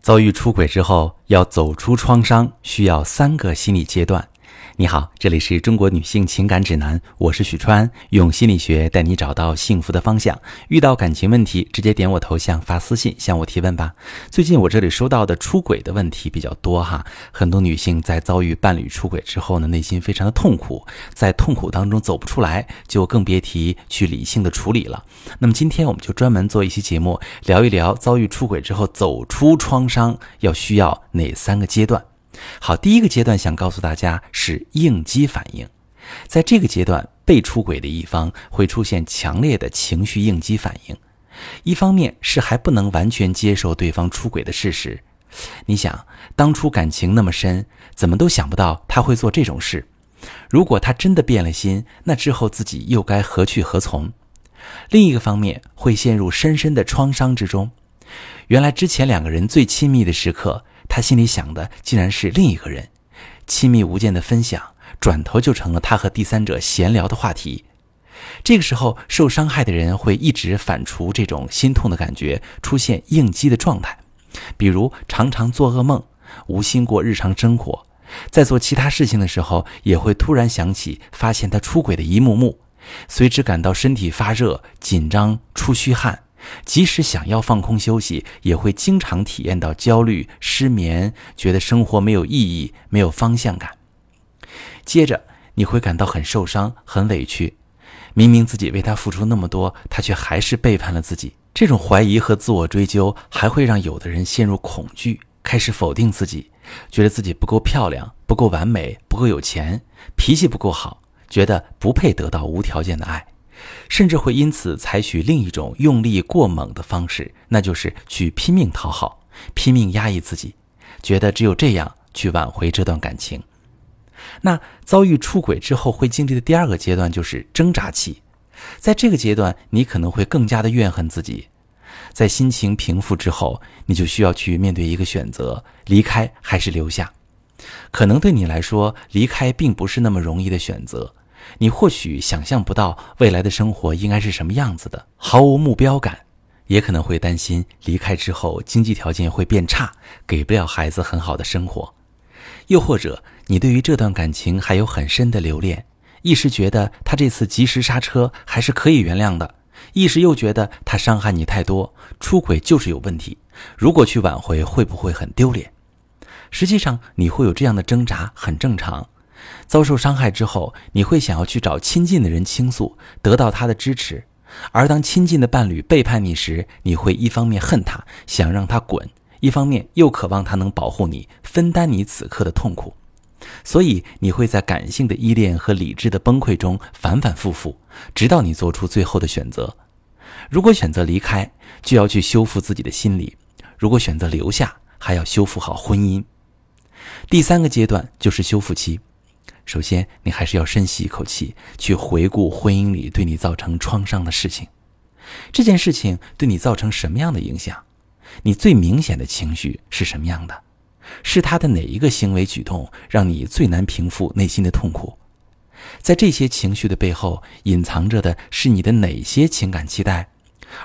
遭遇出轨之后，要走出创伤，需要三个心理阶段。你好，这里是中国女性情感指南，我是许川，用心理学带你找到幸福的方向。遇到感情问题，直接点我头像发私信向我提问吧。最近我这里收到的出轨的问题比较多哈，很多女性在遭遇伴侣出轨之后呢，内心非常的痛苦，在痛苦当中走不出来，就更别提去理性的处理了。那么今天我们就专门做一期节目，聊一聊遭遇出轨之后走出创伤要需要哪三个阶段。好，第一个阶段想告诉大家是应激反应，在这个阶段，被出轨的一方会出现强烈的情绪应激反应。一方面是还不能完全接受对方出轨的事实，你想当初感情那么深，怎么都想不到他会做这种事。如果他真的变了心，那之后自己又该何去何从？另一个方面会陷入深深的创伤之中。原来之前两个人最亲密的时刻。他心里想的竟然是另一个人，亲密无间的分享，转头就成了他和第三者闲聊的话题。这个时候，受伤害的人会一直反刍这种心痛的感觉，出现应激的状态，比如常常做噩梦，无心过日常生活，在做其他事情的时候，也会突然想起发现他出轨的一幕幕，随之感到身体发热、紧张、出虚汗。即使想要放空休息，也会经常体验到焦虑、失眠，觉得生活没有意义、没有方向感。接着，你会感到很受伤、很委屈。明明自己为他付出那么多，他却还是背叛了自己。这种怀疑和自我追究，还会让有的人陷入恐惧，开始否定自己，觉得自己不够漂亮、不够完美、不够有钱、脾气不够好，觉得不配得到无条件的爱。甚至会因此采取另一种用力过猛的方式，那就是去拼命讨好、拼命压抑自己，觉得只有这样去挽回这段感情。那遭遇出轨之后会经历的第二个阶段就是挣扎期，在这个阶段，你可能会更加的怨恨自己。在心情平复之后，你就需要去面对一个选择：离开还是留下？可能对你来说，离开并不是那么容易的选择。你或许想象不到未来的生活应该是什么样子的，毫无目标感，也可能会担心离开之后经济条件会变差，给不了孩子很好的生活。又或者你对于这段感情还有很深的留恋，一时觉得他这次及时刹车还是可以原谅的，一时又觉得他伤害你太多，出轨就是有问题，如果去挽回会不会很丢脸？实际上你会有这样的挣扎，很正常。遭受伤害之后，你会想要去找亲近的人倾诉，得到他的支持；而当亲近的伴侣背叛你时，你会一方面恨他，想让他滚，一方面又渴望他能保护你，分担你此刻的痛苦。所以，你会在感性的依恋和理智的崩溃中反反复复，直到你做出最后的选择。如果选择离开，就要去修复自己的心理；如果选择留下，还要修复好婚姻。第三个阶段就是修复期。首先，你还是要深吸一口气，去回顾婚姻里对你造成创伤的事情。这件事情对你造成什么样的影响？你最明显的情绪是什么样的？是他的哪一个行为举动让你最难平复内心的痛苦？在这些情绪的背后，隐藏着的是你的哪些情感期待？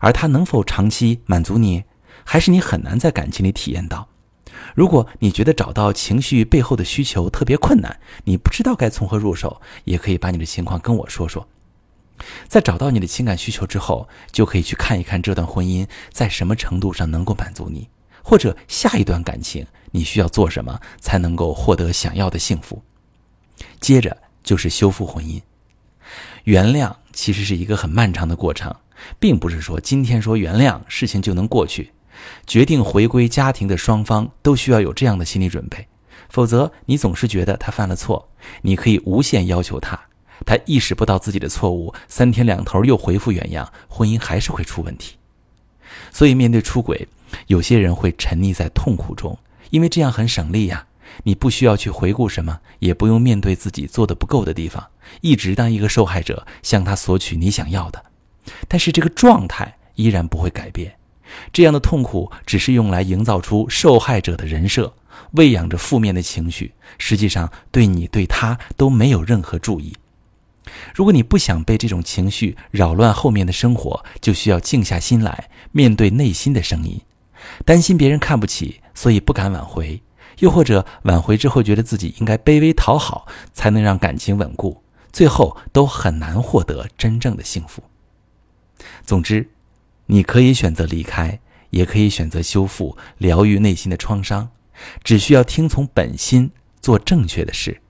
而他能否长期满足你？还是你很难在感情里体验到？如果你觉得找到情绪背后的需求特别困难，你不知道该从何入手，也可以把你的情况跟我说说。在找到你的情感需求之后，就可以去看一看这段婚姻在什么程度上能够满足你，或者下一段感情你需要做什么才能够获得想要的幸福。接着就是修复婚姻，原谅其实是一个很漫长的过程，并不是说今天说原谅事情就能过去。决定回归家庭的双方都需要有这样的心理准备，否则你总是觉得他犯了错，你可以无限要求他，他意识不到自己的错误，三天两头又恢复原样，婚姻还是会出问题。所以面对出轨，有些人会沉溺在痛苦中，因为这样很省力呀，你不需要去回顾什么，也不用面对自己做的不够的地方，一直当一个受害者，向他索取你想要的，但是这个状态依然不会改变。这样的痛苦只是用来营造出受害者的人设，喂养着负面的情绪，实际上对你对他都没有任何注意。如果你不想被这种情绪扰乱后面的生活，就需要静下心来面对内心的声音。担心别人看不起，所以不敢挽回；又或者挽回之后觉得自己应该卑微讨好，才能让感情稳固，最后都很难获得真正的幸福。总之，你可以选择离开，也可以选择修复、疗愈内心的创伤，只需要听从本心，做正确的事。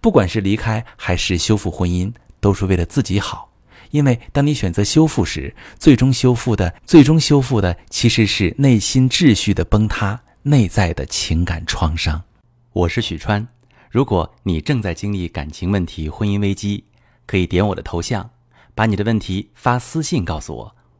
不管是离开还是修复婚姻，都是为了自己好。因为当你选择修复时，最终修复的、最终修复的其实是内心秩序的崩塌、内在的情感创伤。我是许川，如果你正在经历感情问题、婚姻危机，可以点我的头像，把你的问题发私信告诉我，